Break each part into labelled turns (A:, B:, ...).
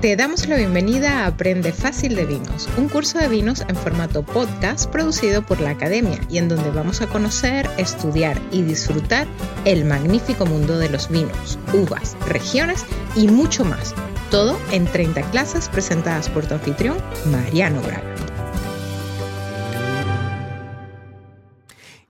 A: Te damos la bienvenida a Aprende Fácil de Vinos, un curso de vinos en formato podcast producido por la Academia y en donde vamos a conocer, estudiar y disfrutar el magnífico mundo de los vinos, uvas, regiones y mucho más. Todo en 30 clases presentadas por tu anfitrión, Mariano Braga.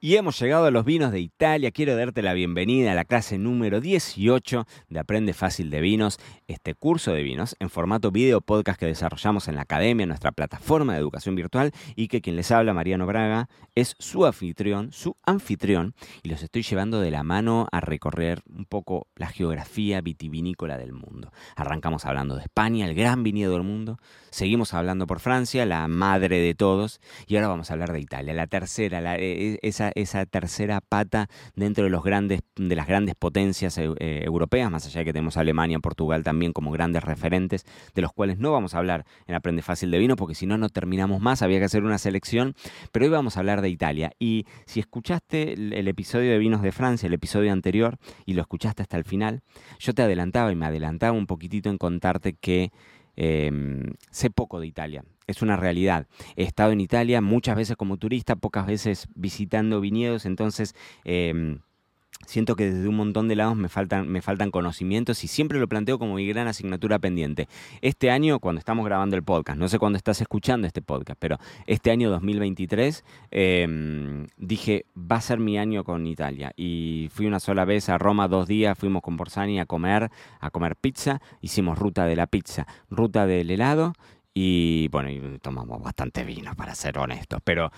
B: Y hemos llegado a los vinos de Italia. Quiero darte la bienvenida a la clase número 18 de Aprende Fácil de Vinos, este curso de vinos en formato video podcast que desarrollamos en la academia, nuestra plataforma de educación virtual, y que quien les habla, Mariano Braga, es su anfitrión, su anfitrión, y los estoy llevando de la mano a recorrer un poco la geografía vitivinícola del mundo. Arrancamos hablando de España, el gran viñedo del mundo, seguimos hablando por Francia, la madre de todos, y ahora vamos a hablar de Italia, la tercera, la, e, esa tercera pata dentro de, los grandes, de las grandes potencias eh, eh, europeas, más allá de que tenemos Alemania, Portugal también como grandes referentes, de los cuales no vamos a hablar en Aprende Fácil de Vino, porque si no, no terminamos más, había que hacer una selección, pero hoy vamos a hablar de Italia. Y si escuchaste el, episodio de Vinos de Francia, el episodio anterior, y lo escuchaste hasta el final, yo te adelantaba y me adelantaba un poquitito en contarte que em, sé poco de Italia es una realidad. He estado en Italia muchas veces como turista, pocas veces visitando viñedos, entonces... Em, siento que desde un montón de lados me faltan, me faltan conocimientos y siempre lo planteo como mi gran asignatura pendiente. Este año, cuando estamos grabando el podcast, no sé cuándo estás escuchando este podcast, pero este año 2023 em, dije, va a ser mi año con Italia. Y fui una sola vez a Roma dos días, fuimos con Borsani a comer, a comer pizza, hicimos ruta de la pizza, ruta del helado y bueno, tomamos bastante vino, para ser honestos, pero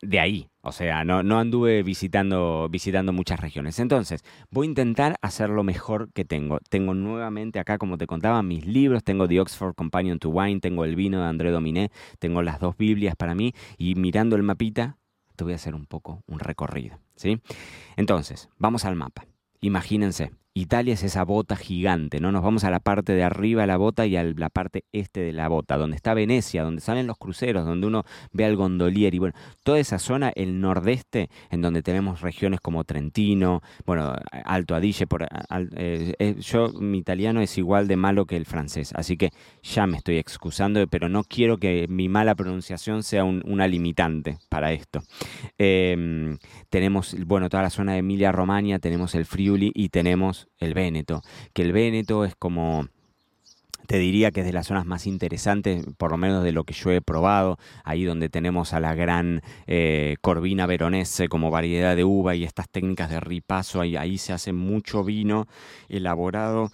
B: de ahí, o sea, no, no anduve visitando, visitando muchas regiones. Entonces, voy a intentar hacer lo mejor que tengo. Tengo nuevamente acá, como te contaba, mis libros, tengo The Oxford Companion to Wine, tengo el vino de André Dominé, tengo las dos Biblias para mí, y mirando el mapita, te voy a hacer un poco un recorrido, ¿sí? Entonces, vamos al mapa. Imagínense, Italia es esa bota gigante, ¿no? Nos vamos a la parte de arriba de la bota y a la parte este de la bota, donde está Venecia, donde salen los cruceros, donde uno ve al gondolier y bueno, toda esa zona, el nordeste, en donde tenemos regiones como Trentino, bueno, Alto Adige, por, eh, eh, yo, mi italiano es igual de malo que el francés, así que ya me estoy excusando, pero no quiero que mi mala pronunciación sea una limitante para esto. Em, tenemos, bueno, toda la zona de Emilia-Romagna, tenemos el Friuli y tenemos el Véneto, que el Véneto es como te diría que es de las zonas más interesantes, por lo menos de lo que yo he probado, ahí donde tenemos a la gran eh, Corvina Veronese como variedad de uva y estas técnicas de ripaso, ahí, ahí se hace mucho vino elaborado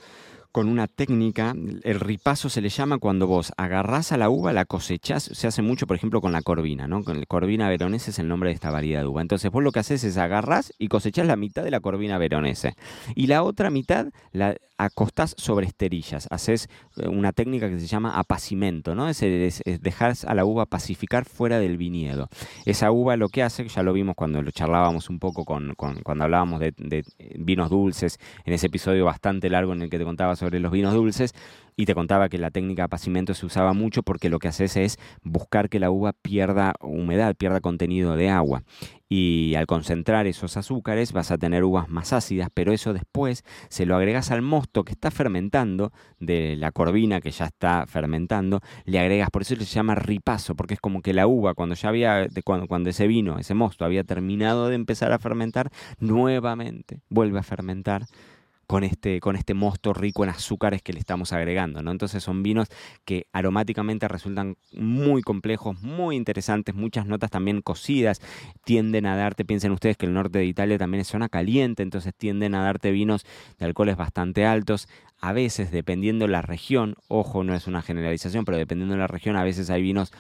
B: con una técnica, el ripaso se le llama cuando vos agarrás a la uva, la cosechás, se hace mucho por ejemplo con la corvina, ¿no? Con el corvina veronese es el nombre de esta variedad de uva. Entonces vos lo que haces es agarrás y cosechás la mitad de la corvina veronese y la otra mitad la acostás sobre esterillas, haces eh, una técnica que se llama apacimento, ¿no? Es, dejar a la uva pacificar fuera del viñedo. Esa uva lo que hace, ya lo vimos cuando lo charlábamos un poco con, cuando hablábamos de, de, vinos dulces, en ese episodio bastante largo en el que te contaba sobre los vinos dulces y te contaba que la técnica de apacimiento se usaba mucho porque lo que haces es buscar que la uva pierda humedad, pierda contenido de agua. Y al concentrar esos azúcares vas a tener uvas más ácidas, pero eso después se lo agregas al mosto que está fermentando, de la corvina que ya está fermentando, le agregas, por eso se llama ripaso, porque es como que la uva cuando ya había, cuando, cuando ese vino, ese mosto había terminado de empezar a fermentar, nuevamente vuelve a fermentar con este, con este mosto rico en azúcares que le estamos agregando. ¿no? Entonces son vinos que aromáticamente resultan muy complejos, muy interesantes, muchas notas también cocidas, tienden a darte, piensen ustedes que el norte de Italia también es zona caliente, entonces tienden a darte vinos de alcoholes bastante altos. A veces, dependiendo la región, ojo, no es una generalización, pero dependiendo de la región, a veces hay vinos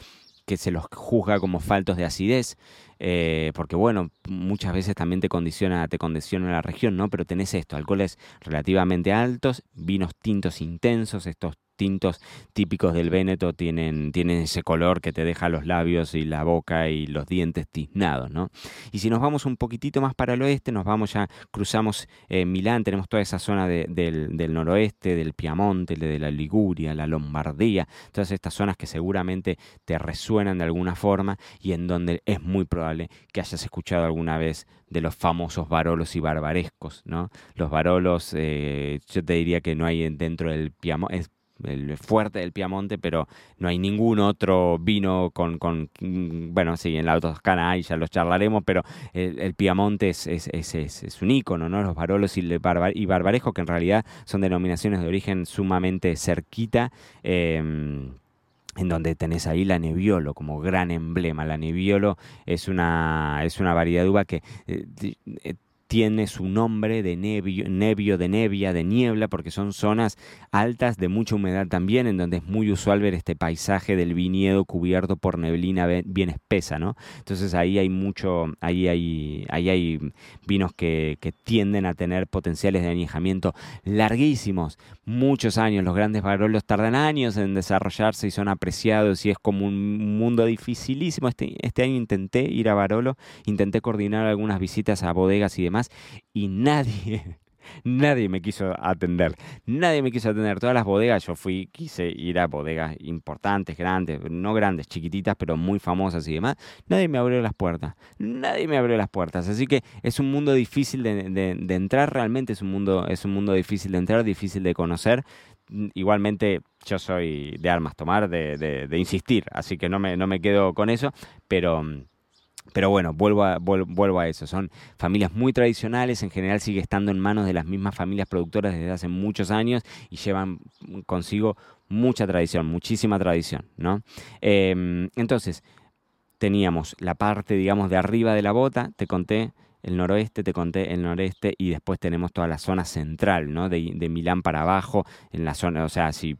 B: que se los juzga como faltos de acidez, eh, porque bueno, muchas veces también te condiciona, te condiciona la región, ¿no? Pero tenés esto, alcoholes relativamente altos, vinos tintos intensos, estos tintos típicos del Véneto tienen, tienen ese color que te deja los labios y la boca y los dientes tiznados, ¿no? Y si nos vamos un poquitito más para el oeste, nos vamos ya, cruzamos eh, Milán, tenemos toda esa zona del, noroeste, del Piamonte, de la Liguria, la Lombardía, todas estas zonas que seguramente te resuenan de alguna forma y en donde es muy probable que hayas escuchado alguna vez de los famosos varolos y barbarescos, ¿no? Los varolos, eh, yo te diría que no hay dentro del Piamonte, el fuerte del Piamonte, pero no hay ningún otro vino con, con bueno, sí, en la Toscana hay, ya los charlaremos, pero el, Piamonte es, es, es, un ícono, ¿no? Los Barolos y, y Barbarejo, que en realidad son denominaciones de origen sumamente cerquita. Em, en donde tenés ahí la Nebbiolo como gran emblema. La Nebbiolo es una, es una variedad de uva que eh, eh, tiene su nombre de nebio, nebio, de nebia, de niebla, porque son zonas altas de mucha humedad también, en donde es muy usual ver este paisaje del viñedo cubierto por neblina bien espesa, ¿no? Entonces ahí hay mucho, ahí hay, ahí hay vinos que, que tienden a tener potenciales de añejamiento larguísimos, muchos años. Los grandes barolos tardan años en desarrollarse y son apreciados y es como un mundo dificilísimo. Este, este año intenté ir a Barolo, intenté coordinar algunas visitas a bodegas y demás y nadie, nadie me quiso atender. Nadie me quiso atender. Todas las bodegas, yo fui, quise ir a bodegas importantes, grandes, no grandes, chiquititas, pero muy famosas y demás. Nadie me abrió las puertas. Nadie me abrió las puertas. Así que es un mundo difícil de, entrar, realmente es un, mundo, es un mundo difícil de entrar, difícil de conocer. Igualmente yo soy de armas tomar, de, de insistir, así que no me, no me quedo con eso, pero pero bueno, vuelvo a, vuelvo a eso. Son familias muy tradicionales, en general sigue estando en manos de las mismas familias productoras desde hace muchos años y llevan consigo mucha tradición, muchísima tradición, ¿no? Em, entonces, teníamos la parte, digamos, de arriba de la bota, te conté el noroeste, te conté el noreste y después tenemos toda la zona central, ¿no? De, de Milán para abajo, en la zona, o sea, si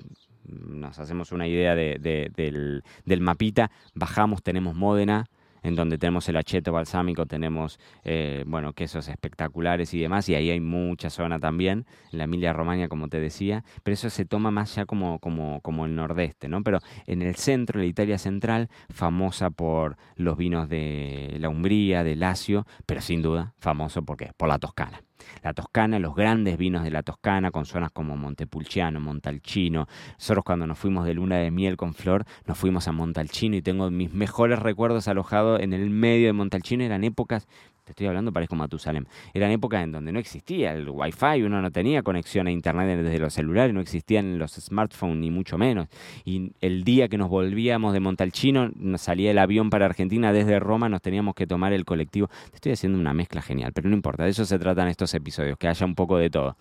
B: nos hacemos una idea de, del, del mapita, bajamos, tenemos Módena, en donde tenemos el acheto balsámico, tenemos, eh, bueno, quesos espectaculares y demás, y ahí hay mucha zona también, en la Emilia Romagna, como te decía, pero eso se toma más ya como, como, como el nordeste, ¿no? Pero en el centro, la Italia central, famosa por los vinos de la Umbría, de Lacio, pero sin duda famoso porque por la Toscana. La Toscana, los grandes vinos de la Toscana, con zonas como Montepulciano, Montalcino. Nosotros cuando nos fuimos de luna de miel con Flor, nos fuimos a Montalcino y tengo mis mejores recuerdos alojados en el medio de Montalcino. Eran épocas te estoy hablando, parezco Matusalem. Eran épocas en donde no existía el wifi, uno no tenía conexión a internet desde los celulares, no existían los smartphones ni mucho menos. Y el día que nos volvíamos de Montalcino, nos salía el avión para Argentina desde Roma, nos teníamos que tomar el colectivo. Te estoy haciendo una mezcla genial, pero no importa, de eso se tratan estos episodios, que haya un poco de todo.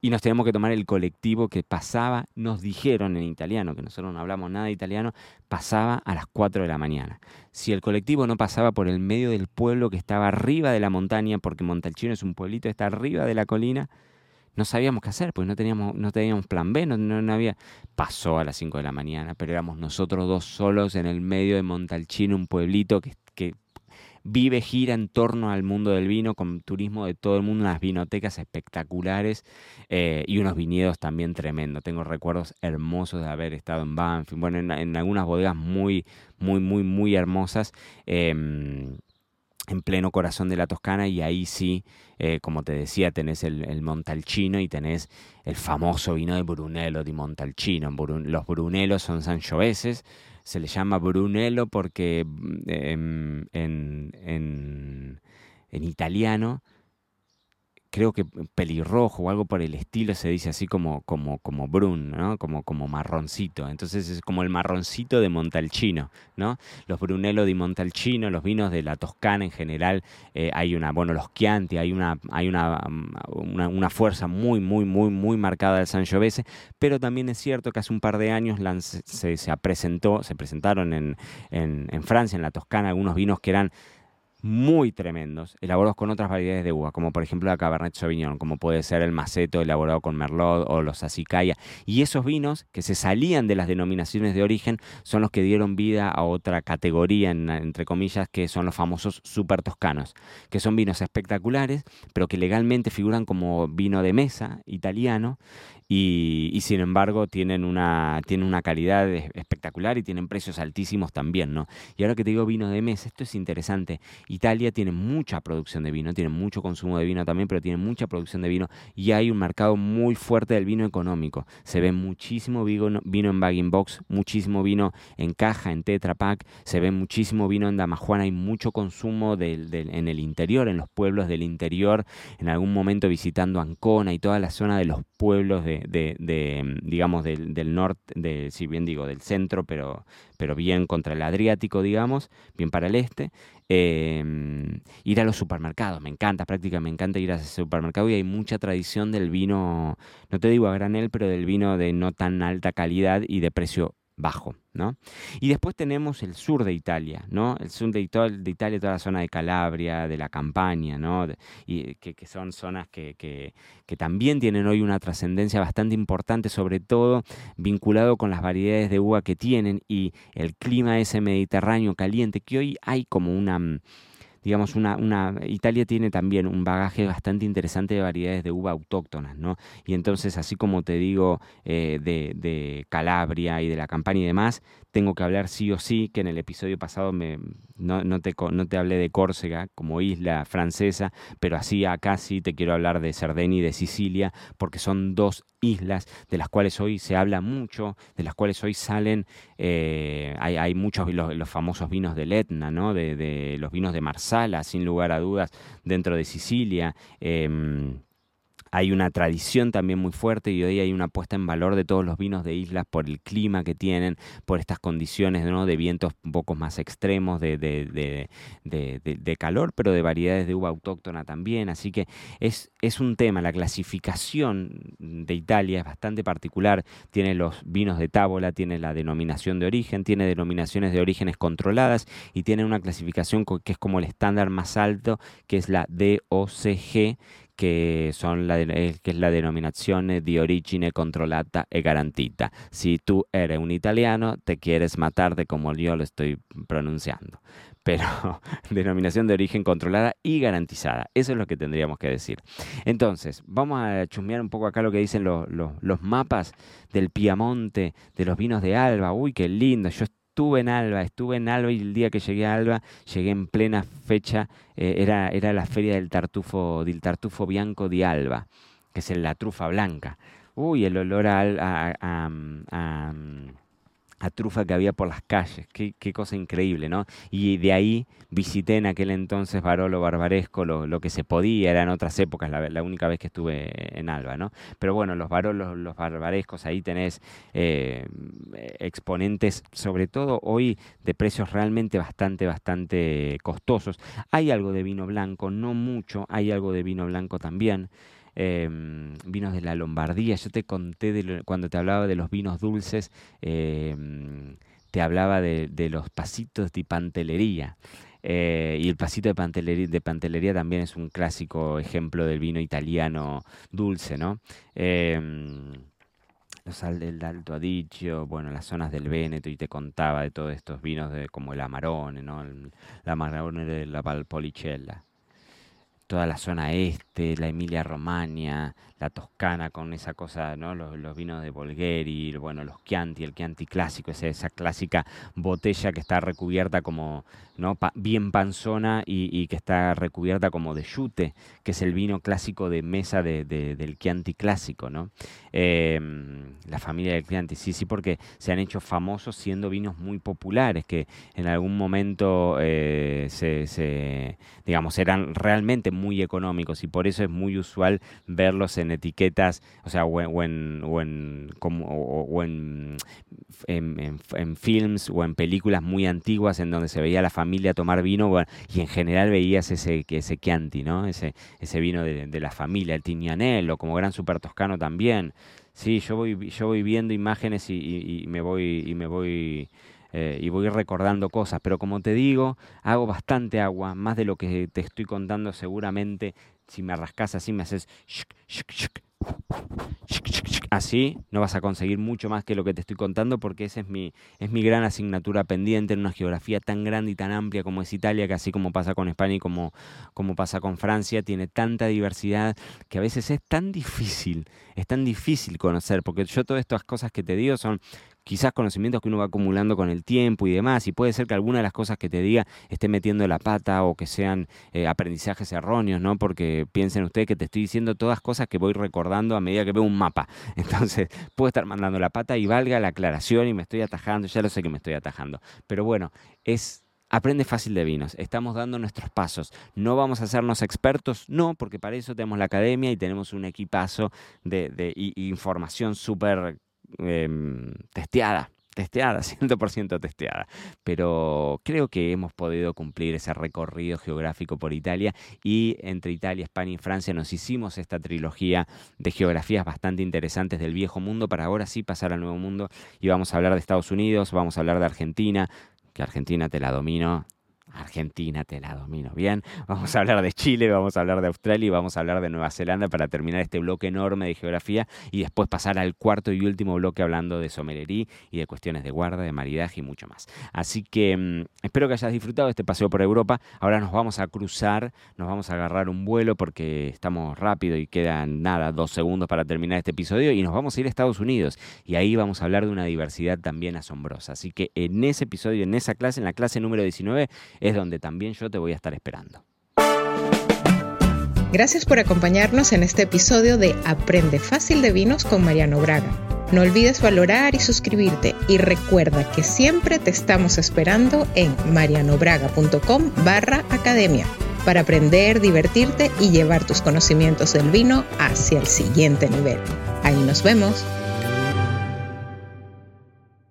B: Y nos teníamos que tomar el colectivo que pasaba, nos dijeron en italiano, que nosotros no hablamos nada de italiano, pasaba a las 4 de la mañana. Si el colectivo no pasaba por el medio del pueblo que estaba arriba de la montaña, porque Montalcino es un pueblito, está arriba de la colina, no sabíamos qué hacer, pues no teníamos, no teníamos plan B, no, no, había... Pasó a las 5 de la mañana, pero éramos nosotros dos solos en el medio de Montalcino, un pueblito que, que vive, gira en torno al mundo del vino, con turismo de todo el mundo, unas vinotecas espectaculares eh, y unos viñedos también tremendos. Tengo recuerdos hermosos de haber estado en Banfield, bueno, en, algunas bodegas muy, muy, muy, muy hermosas. Em, en pleno corazón de la Toscana y ahí sí, eh, como te decía, tenés el, Montalcino y tenés el famoso vino de Brunello di Montalcino. los Brunelos son sanchoveses, se le llama Brunello porque mm, em, en, en, en italiano creo que pelirrojo o algo por el estilo se dice así como, como, como brun, ¿no? Como, como marroncito. Entonces es como el marroncito de Montalcino, ¿no? Los Brunello di Montalcino, los vinos de la Toscana en general, eh, hay una, bueno, los Chianti, hay una, hay una, una, una, fuerza muy, muy, muy, muy marcada del Sangiovese, pero también es cierto que hace un par de años se, se presentó, se presentaron en, en, en Francia, en la Toscana, algunos vinos que eran muy tremendos, elaborados con otras variedades de uva, como por ejemplo la Cabernet Sauvignon, como puede ser el Maceto elaborado con Merlot o los Acicaya. Y esos vinos que se salían de las denominaciones de origen son los que dieron vida a otra categoría, entre comillas, que son los famosos super toscanos, que son vinos espectaculares, pero que legalmente figuran como vino de mesa italiano y, sin embargo tienen una, tienen una calidad espectacular y tienen precios altísimos también, ¿no? Y ahora que te digo vino de mesa, esto es interesante. Italia tiene mucha producción de vino, tiene mucho consumo de vino también, pero tiene mucha producción de vino y hay un mercado muy fuerte del vino económico. Se ve muchísimo vino, vino en bagging box, muchísimo vino en caja, en Tetra Pak, se ve muchísimo vino en Damajuana, hay mucho consumo en el interior, en los pueblos del interior, en algún momento visitando Ancona y toda la zona de los pueblos de, digamos, del, norte, de, si bien digo, del centro, pero, pero bien contra el Adriático, digamos, bien para el este. Em, ir a los supermercados, me encanta, prácticamente me encanta ir a ese supermercado y hay mucha tradición del vino, no te digo a granel, pero del vino de no tan alta calidad y de precio bajo, ¿no? Y después tenemos el sur de Italia, ¿no? El sur de, Italia, toda la zona de Calabria, de la Campania, ¿no? y que, son zonas que, que, también tienen hoy una trascendencia bastante importante, sobre todo vinculado con las variedades de uva que tienen y el clima ese mediterráneo caliente, que hoy hay como una mm, digamos, una, una, Italia tiene también un bagaje bastante interesante de variedades de uva autóctonas, ¿no? Y entonces, así como te digo eh, de, de, Calabria y de la Campania y demás, tengo que hablar sí o sí, que en el episodio pasado me, no, no, te, no te hablé de Córcega como isla francesa, pero así acá sí te quiero hablar de Cerdeña y de Sicilia, porque son dos islas de las cuales hoy se habla mucho, de las cuales hoy salen, eh, hay, hay, muchos los, los, famosos vinos del Etna, ¿no? de, de, los vinos de Marsala, sin lugar a dudas, dentro de Sicilia. Eh, hay una tradición también muy fuerte y hoy hay una puesta en valor de todos los vinos de islas por el clima que tienen, por estas condiciones ¿no? de vientos un poco más extremos, de, calor, pero de variedades de uva autóctona también. Así que es, es un tema, la clasificación de Italia es bastante particular. Tiene los vinos de tábola, tiene la denominación de origen, tiene denominaciones de orígenes controladas y tiene una clasificación que es como el estándar más alto, que es la DOCG, que, son la, eh, que es la denominación de origine controlata e garantita. Si tú eres un italiano, te quieres matar de como yo lo estoy pronunciando. Pero denominación de origen controlada y garantizada. Eso es lo que tendríamos que decir. Entonces, vamos a chusmear un poco acá lo que dicen los, los mapas del Piamonte, de los vinos de Alba. Uy, qué lindo. Yo estuve en Alba, estuve en Alba y el día que llegué a Alba llegué en plena fecha, eh, era, era la feria del tartufo, del tartufo bianco de Alba, que es la trufa blanca. Uy, el olor a, a a trufa que había por las calles. Qué, qué, cosa increíble, ¿no? Y de ahí visité en aquel entonces Barolo Barbaresco, lo, lo que se podía, eran otras épocas, la, la, única vez que estuve en Alba, ¿no? Pero bueno, los Barolos, los Barbarescos, ahí tenés eh, exponentes, sobre todo hoy, de precios realmente bastante, bastante costosos. Hay algo de vino blanco, no mucho, hay algo de vino blanco también. Em, vinos de la Lombardía. Yo te conté de cuando te hablaba de los vinos dulces, em, te hablaba de, los pasitos de pantelería. Eh, y el pasito de pantelería, de también es un clásico ejemplo del vino italiano dulce, ¿no? Eh, los del Alto Adigio, bueno, las zonas del Véneto, y te contaba de todos estos vinos de, como el Amarone, ¿no? El, la Amarone de la Valpolicella toda la zona este, la Emilia Romagna, la Toscana con esa cosa, ¿no? Los, vinos de Bolgheri, bueno, los Chianti, el Chianti clásico, esa, esa clásica botella que está recubierta como, ¿no? bien panzona y, que está recubierta como de yute, que es el vino clásico de mesa de, del Chianti clásico, ¿no? Em, la familia del Chianti, sí, sí, porque se han hecho famosos siendo vinos muy populares, que en algún momento eh, se, digamos, eran realmente muy económicos y por eso es muy usual verlos en etiquetas, o sea, o en, o en, como, o, en, en, films o en películas muy antiguas en donde se veía a la familia tomar vino y en general veías ese, ese Chianti, ¿no? Ese, ese vino de, de la familia, el Tignanello, como gran super toscano también. Sí, yo voy, yo voy viendo imágenes y, me voy, y me voy eh, y voy recordando cosas, pero como te digo, hago bastante agua, más de lo que te estoy contando seguramente, si me rascas así me haces así no vas a conseguir mucho más que lo que te estoy contando porque esa es mi, es mi gran asignatura pendiente en una geografía tan grande y tan amplia como es Italia, que así como pasa con España y como, como pasa con Francia, tiene tanta diversidad que a veces es tan difícil, es tan difícil conocer, porque yo todas estas cosas que te digo son quizás conocimientos que uno va acumulando con el tiempo y demás, y puede ser que alguna de las cosas que te diga esté metiendo la pata o que sean eh, aprendizajes erróneos, ¿no? Porque piensen ustedes que te estoy diciendo todas cosas que voy recordando a medida que veo un mapa. Entonces, puedo estar mandando la pata y valga la aclaración y me estoy atajando, ya lo sé que me estoy atajando. Pero bueno, es Aprende fácil de vinos. Estamos dando nuestros pasos. No vamos a hacernos expertos, no, porque para eso tenemos la academia y tenemos un equipazo de, información súper em, testeada testeada, 100% testeada. Pero creo que hemos podido cumplir ese recorrido geográfico por Italia y entre Italia, España y Francia nos hicimos esta trilogía de geografías bastante interesantes del viejo mundo para ahora sí pasar al nuevo mundo y vamos a hablar de Estados Unidos, vamos a hablar de Argentina, que Argentina te la domino Argentina te la domino bien. Vamos a hablar de Chile, vamos a hablar de Australia y vamos a hablar de Nueva Zelanda para terminar este bloque enorme de geografía y después pasar al cuarto y último bloque hablando de somelería y de cuestiones de guarda, de maridaje y mucho más. Así que mm, espero que hayas disfrutado este paseo por Europa. Ahora nos vamos a cruzar, nos vamos a agarrar un vuelo porque estamos rápido y quedan nada, dos segundos para terminar este episodio y nos vamos a ir a Estados Unidos y ahí vamos a hablar de una diversidad también asombrosa. Así que en ese episodio, en esa clase, en la clase número 19, es donde también yo te voy a estar esperando.
A: Gracias por acompañarnos en este episodio de Aprende Fácil de Vinos con Mariano Braga. No olvides valorar y suscribirte y recuerda que siempre te estamos esperando en marianobraga.com barra academia para aprender, divertirte y llevar tus conocimientos del vino hacia el siguiente nivel. Ahí nos vemos.